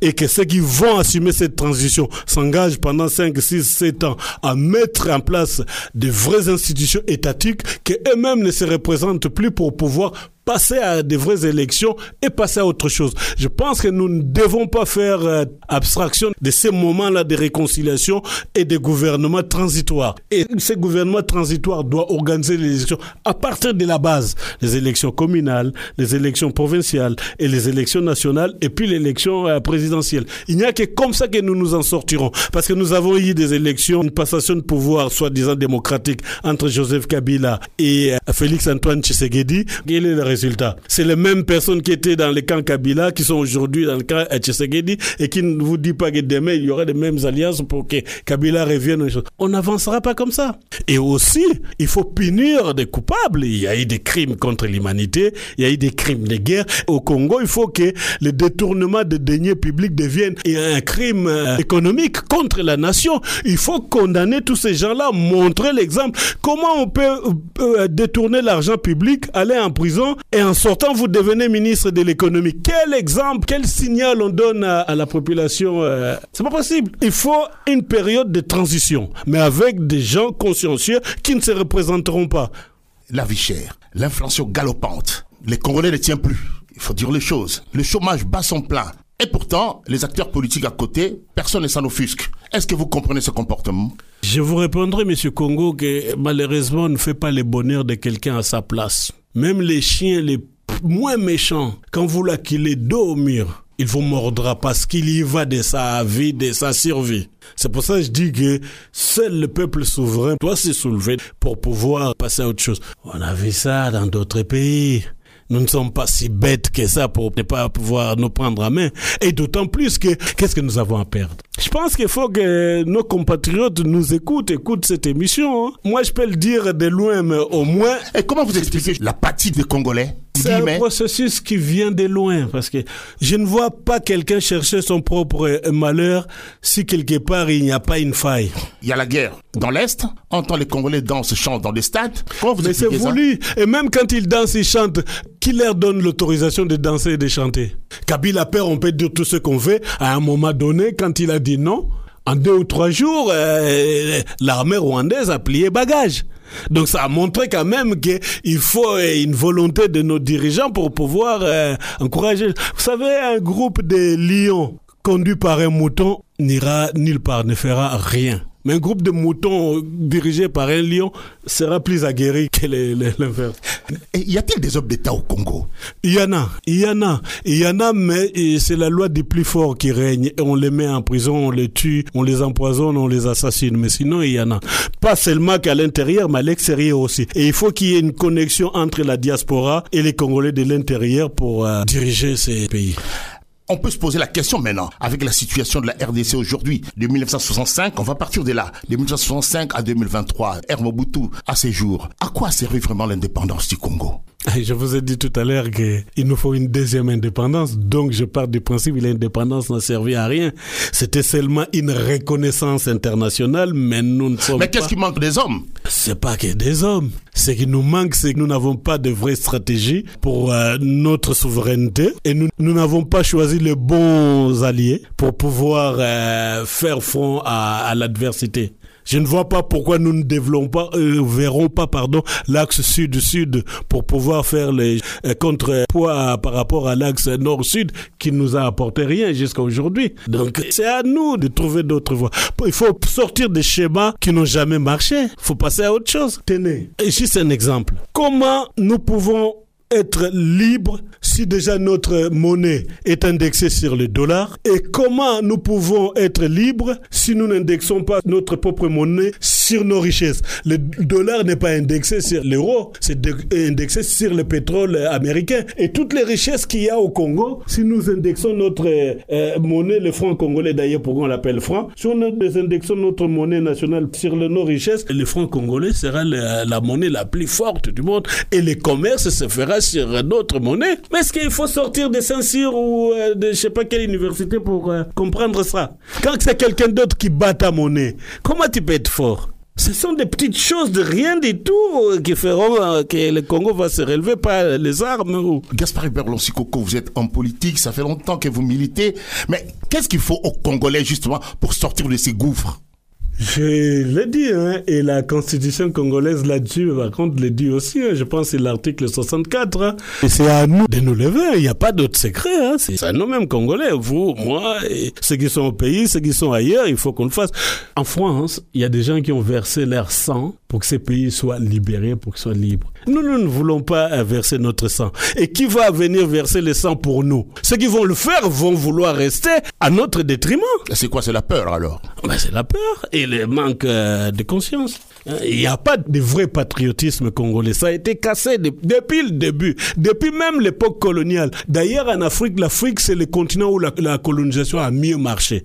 et que ceux qui vont assumer cette transition s'engagent pendant 5, 6, 7 ans à mettre en place de vraies institutions étatiques que eux-mêmes ne se représentent plus pour pouvoir passer à des vraies élections et passer à autre chose. Je pense que nous ne devons pas faire euh, abstraction de ces moments-là de réconciliation et de gouvernements transitoires. Et ces gouvernements transitoires doivent organiser les élections à partir de la base. Les élections communales, les élections provinciales et les élections nationales et puis l'élection euh, présidentielle. Il n'y a que comme ça que nous nous en sortirons. Parce que nous avons eu des élections, une passation de pouvoir soi-disant démocratique entre Joseph Kabila et euh, Félix Antoine Tshisekedi. C'est les mêmes personnes qui étaient dans le camp Kabila qui sont aujourd'hui dans le camp Tshisekedi et qui ne vous dit pas que demain il y aura les mêmes alliances pour que Kabila revienne. On n'avancera pas comme ça. Et aussi, il faut punir des coupables. Il y a eu des crimes contre l'humanité, il y a eu des crimes de guerre. Au Congo, il faut que le détournement de deniers publics devienne un crime euh, économique contre la nation. Il faut condamner tous ces gens-là, montrer l'exemple. Comment on peut euh, détourner l'argent public, aller en prison et en sortant, vous devenez ministre de l'économie. Quel exemple, quel signal on donne à, à la population euh, C'est pas possible. Il faut une période de transition, mais avec des gens consciencieux qui ne se représenteront pas. La vie chère, l'inflation galopante. Les Congolais ne tiennent plus. Il faut dire les choses. Le chômage bat son plein. Et pourtant, les acteurs politiques à côté, personne ne s'en offusque. Est-ce que vous comprenez ce comportement? Je vous répondrai, Monsieur Congo, que malheureusement, on ne fait pas le bonheur de quelqu'un à sa place. Même les chiens les moins méchants, quand vous l'acquilez dos au mur, il vous mordra parce qu'il y va de sa vie, de sa survie. C'est pour ça que je dis que seul le peuple souverain doit se soulever pour pouvoir passer à autre chose. On a vu ça dans d'autres pays. Nous ne sommes pas si bêtes que ça pour ne pas pouvoir nous prendre en main. Et d'autant plus que, qu'est-ce que nous avons à perdre? Je pense qu'il faut que nos compatriotes nous écoutent, écoutent cette émission. hein. Moi, je peux le dire de loin, mais au moins, Et comment vous expliquez l'apathie des Congolais? C'est un processus qui vient de loin parce que je ne vois pas quelqu'un chercher son propre euh, malheur si quelque part il n'y a pas une faille. Il y a la guerre dans l'Est. On entend les Congolais dansent, chantent dans des stades. Comment vous Mais c'est voulu. Et même quand ils dansent, ils chantent. Qui leur donne l'autorisation de danser et de chanter? Kabila Père, on peut dire tout ce qu'on veut. À un moment donné, quand il a dit non, en deux ou trois jours, euh, l'armée rwandaise a plié bagage. Donc ça a montré quand même qu'il faut euh, une volonté de nos dirigeants pour pouvoir euh, encourager. Vous savez, un groupe de lions conduit par un mouton n'ira nulle part, ne fera rien. Mais un groupe de moutons dirigé par un lion sera plus aguerri que l'inverse. Et y a-t-il des hommes d'État au Congo? Il y en a, il y en a, il y en a, mais c'est la loi des plus forts qui règne. Et on les met en prison, on les tue, on les empoisonne, on les assassine. Mais sinon, il y en a. Pas seulement qu'à l'intérieur, mais à l'extérieur aussi. Et il faut qu'il y ait une connexion entre la diaspora et les Congolais de l'intérieur pour euh, diriger ces pays. On peut se poser la question maintenant, avec la situation de la RDC aujourd'hui, de 1965, on va partir de là, de 1965 à 2023, R. Mobutu à ses jours. À quoi a servi vraiment l'indépendance du Congo? Je vous ai dit tout à l'heure qu'il nous faut une deuxième indépendance, donc je pars du principe que l'indépendance n'a servi à rien. C'était seulement une reconnaissance internationale, mais nous ne sommes Mais qu'est-ce pas... qui manque des hommes? C'est pas que des hommes. Ce qui nous manque, c'est que nous n'avons pas de vraie stratégie pour euh, notre souveraineté et nous nous n'avons pas choisi les bons alliés pour pouvoir euh, faire front à, à l'adversité. Je ne vois pas pourquoi nous ne développons pas, euh, verrons pas, pardon, l'axe sud-sud pour pouvoir faire les euh, contrepoids par rapport à l'axe nord-sud qui nous a apporté rien jusqu'à aujourd'hui. Donc, c'est à nous de trouver d'autres voies. Il faut sortir des schémas qui n'ont jamais marché. Il faut passer à autre chose. Tenez, et juste un exemple. Comment nous pouvons être libre si déjà notre monnaie est indexée sur le dollar? Et comment nous pouvons être libres si nous n'indexons pas notre propre monnaie sur nos richesses? Le dollar n'est pas indexé sur l'euro, c'est indexé sur le pétrole américain. Et toutes les richesses qu'il y a au Congo, si nous indexons notre euh, monnaie, le franc congolais d'ailleurs, pourquoi on l'appelle franc, si nous indexons notre monnaie nationale sur nos richesses, le franc congolais sera la, la monnaie la plus forte du monde et le commerce se fera sur notre monnaie. Mais est-ce qu'il faut sortir de Saint-Cyr ou euh, de je sais pas quelle université pour euh, comprendre ça? Quand c'est quelqu'un d'autre qui bat ta monnaie, comment tu peux être fort? Ce sont des petites choses de rien du tout euh, qui feront que le Congo va se relever par les armes. Ou... Gaspard Berlonsi Coco, vous êtes en politique, ça fait longtemps que vous militez. Mais qu'est-ce qu'il faut aux Congolais justement pour sortir de ces gouffres? Je l'ai dit, hein, et la constitution congolaise là-dessus, par contre, le dit aussi, hein, je pense c'est l'article 64, hein. et c'est à nous de nous lever, il n'y a pas d'autre secret, hein, c'est à nous-mêmes congolais, vous, moi, et ceux qui sont au pays, ceux qui sont ailleurs, il faut qu'on le fasse. En France, il y a des gens qui ont versé leur sang pour que ces pays soient libérés, pour qu'ils soient libres. Nous, nous ne voulons pas verser notre sang. Et qui va venir verser le sang pour nous? Ceux qui vont le faire vont vouloir rester à notre détriment. C'est quoi C'est la peur alors? Ben, C'est la peur et le manque euh, de conscience. Il n'y a pas de vrai patriotisme congolais. Ça a été cassé depuis le début, depuis même l'époque coloniale. D'ailleurs, en Afrique, l'Afrique, c'est le continent où la, la, colonisation a mieux marché.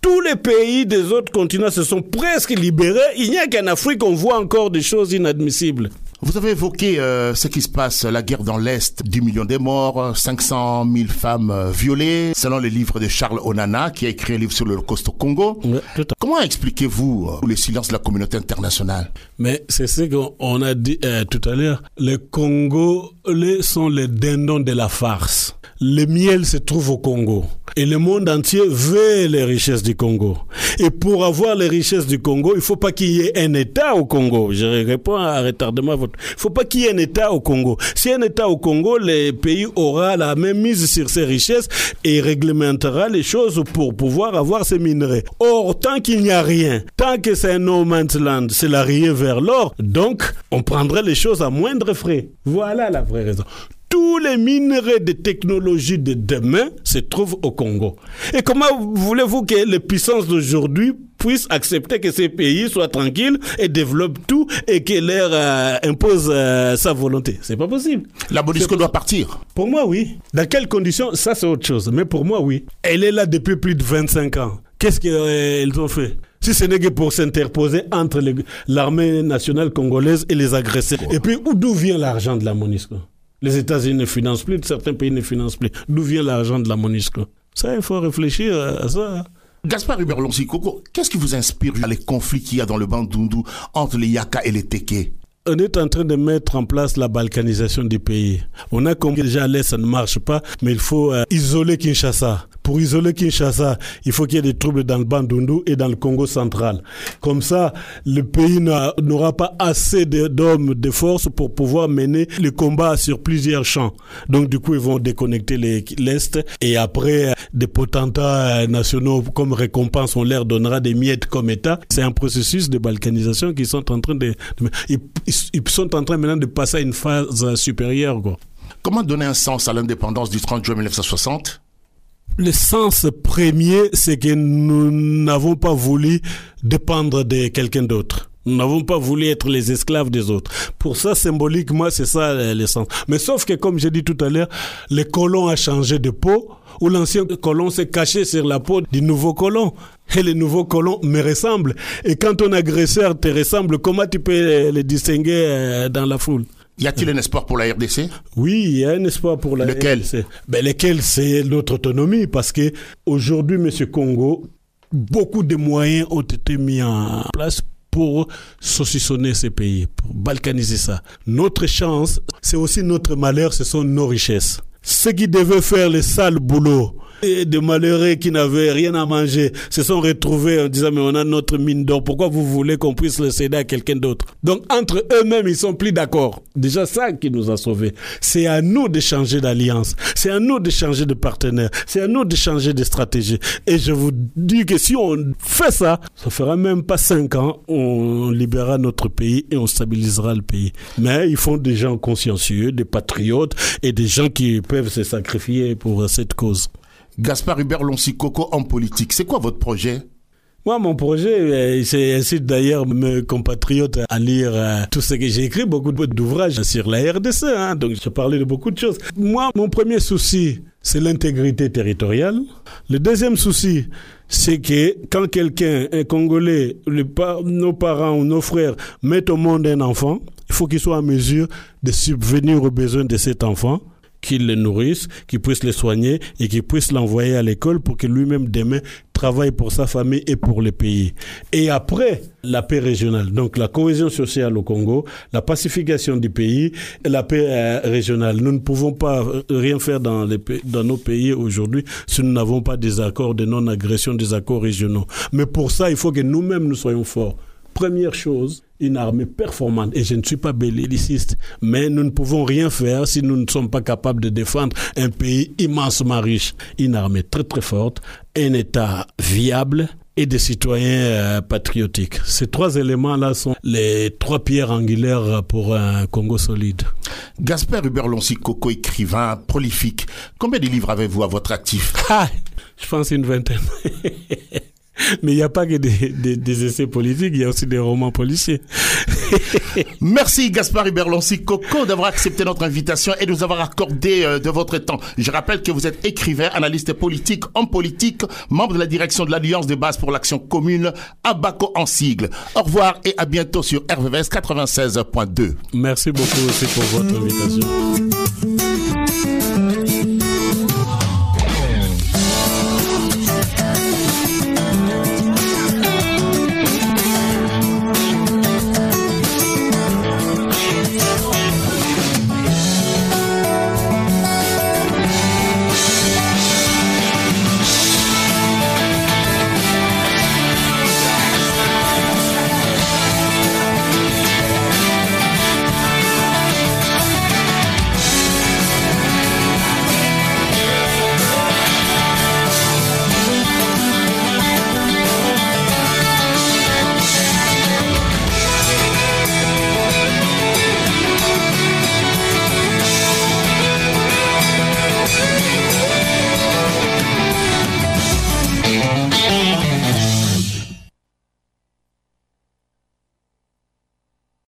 Tous les pays des autres continents se sont presque libérés. Il n'y a qu'en Afrique qu'on voit encore des choses inadmissibles. Vous avez évoqué euh, ce qui se passe, la guerre dans l'Est, 10 millions de morts, 500 000 femmes euh, violées, selon le livre de Charles Onana, qui a écrit un livre sur l'Holocauste au Congo. Comment expliquez-vous euh, le silence de la communauté internationale? Mais c'est ce qu'on a dit euh, tout à l'heure. Les Congolais sont les dindons de la farce le miel se trouve au Congo. Et le monde entier veut les richesses du Congo. Et pour avoir les richesses du Congo, il faut pas qu'il y ait un État au Congo. Je réponds à retardement votre. Il faut pas qu'il y ait un État au Congo. Si un État au Congo, le pays aura la même mise sur ses richesses et réglementera les choses pour pouvoir avoir ces minerais. Or, tant qu'il n'y a rien, tant que c'est un no man's land, c'est la vers l'or, donc on prendrait les choses à moindre frais. Voilà la vraie raison tous les minerais de technologie de demain se trouvent au Congo. Et comment voulez-vous que les puissances d'aujourd'hui puissent accepter que ces pays soient tranquilles et développent tout et que leur euh, impose euh, sa volonté? C'est pas possible. La Monisco doit partir. Pour moi, oui. Dans quelles conditions? Ça, c'est autre chose. Mais pour moi, oui. Elle est là depuis plus de 25 ans. Qu'est-ce qu'elles euh, ont fait? Si ce n'est que pour s'interposer entre l'armée nationale congolaise et les agresseurs. Et puis, d'où vient l'argent de la MONUSCO les États-Unis ne financent plus, certains pays ne financent plus. D'où vient l'argent de la MONUSCO Ça, il faut réfléchir à ça. Gaspard Hubert Coco, qu'est-ce qui vous inspire les conflits qu'il y a dans le Bandundu entre les Yaka et les Teke? On est en train de mettre en place la balkanisation du pays. On a compris déjà l'Est, ça ne marche pas, mais il faut euh, isoler Kinshasa. Pour isoler Kinshasa, il faut qu'il y ait des troubles dans le Bandundu et dans le Congo central. Comme ça, le pays n'aura pas assez d'hommes, de force pour pouvoir mener le combat sur plusieurs champs. Donc du coup, ils vont déconnecter l'Est et après, des potentats nationaux comme récompense, on leur donnera des miettes comme État. C'est un processus de balkanisation qui sont en train de... Ils, sont en train maintenant de passer à une phase supérieure. Comment donner un sens à l'indépendance du 30 juin 1960 le sens premier, c'est que nous n'avons pas voulu dépendre de quelqu'un d'autre. Nous n'avons pas voulu être les esclaves des autres. Pour ça, symboliquement, c'est ça euh, le sens. Mais sauf que, comme j'ai dit tout à l'heure, le colon a changé de peau, ou l'ancien colon s'est caché sur la peau du nouveau colon. Et le nouveau colon me ressemble. Et quand ton agresseur te ressemble, comment tu peux le distinguer euh, dans la foule? Y a-t-il un espoir pour la RDC Oui, il y a un espoir pour la lequel? RDC. Ben, lequel? C'est notre autonomie parce que aujourd'hui, Monsieur Congo, beaucoup de moyens ont été mis en place pour saucissonner ces pays, pour balkaniser ça. Notre chance, c'est aussi notre malheur, ce sont nos richesses. Ceux qui devaient faire le sale boulot et de malheureux qui n'avaient rien à manger se sont retrouvés en disant mais on a notre mine d'or, pourquoi vous voulez qu'on puisse le céder à quelqu'un d'autre? Donc entre eux-mêmes, ils sont plus d'accord. Déjà ça qui nous a sauvés. C'est à nous de changer d'alliance, c'est à nous de changer de partenaire, c'est à nous de changer de stratégie. Et je vous dis que si on fait ça, ça fera même pas cinq ans, on libérera notre pays et on stabilisera le pays. Mais il faut des gens consciencieux, des patriotes et des gens qui peuvent se sacrifier pour cette cause. Gaspard Hubert Loncy Coco en politique, c'est quoi votre projet? Moi, mon projet, euh, c'est incite d'ailleurs mes compatriotes à lire euh, tout ce que j'ai écrit, beaucoup d'ouvrages sur la RDC, hein, donc je parlais de beaucoup de choses. Moi, mon premier souci, c'est l'intégrité territoriale. Le deuxième souci, c'est que quand quelqu'un, un Congolais, nos parents ou nos frères mettent au monde un enfant, il faut qu'il soit en mesure de subvenir aux besoins de cet enfant qu'il le nourrisse, qu'il puisse le soigner et qu'il puisse l'envoyer à l'école pour que lui-même demain travaille pour sa famille et pour le pays. Et après, la paix régionale, donc la cohésion sociale au Congo, la pacification du pays la paix euh, régionale. Nous ne pouvons pas rien faire dans, les, dans nos pays aujourd'hui si nous n'avons pas des accords de non-agression, des accords régionaux. Mais pour ça, il faut que nous-mêmes nous soyons forts. Première chose, une armée performante. Et je ne suis pas belliciste, mais nous ne pouvons rien faire si nous ne sommes pas capables de défendre un pays immensement riche. Une armée très très forte, un État viable et des citoyens euh, patriotiques. Ces trois éléments-là sont les trois pierres angulaires pour un Congo solide. Gaspard Huberloncy Coco, écrivain prolifique, combien de livres avez-vous à votre actif? Ah, Je pense une vingtaine. Mais il n'y a pas que des, essais politiques, il y a aussi des romans policiers. Merci Gaspard Iberlonsi Coco d'avoir accepté notre invitation et de nous avoir accordé euh, de votre temps. Je rappelle que vous êtes écrivain, analyste politique, homme politique, membre de la direction de l'Alliance de base pour l'action commune, Abaco en sigle. Au revoir et à bientôt sur RVVS 96.2. Merci beaucoup aussi pour votre invitation.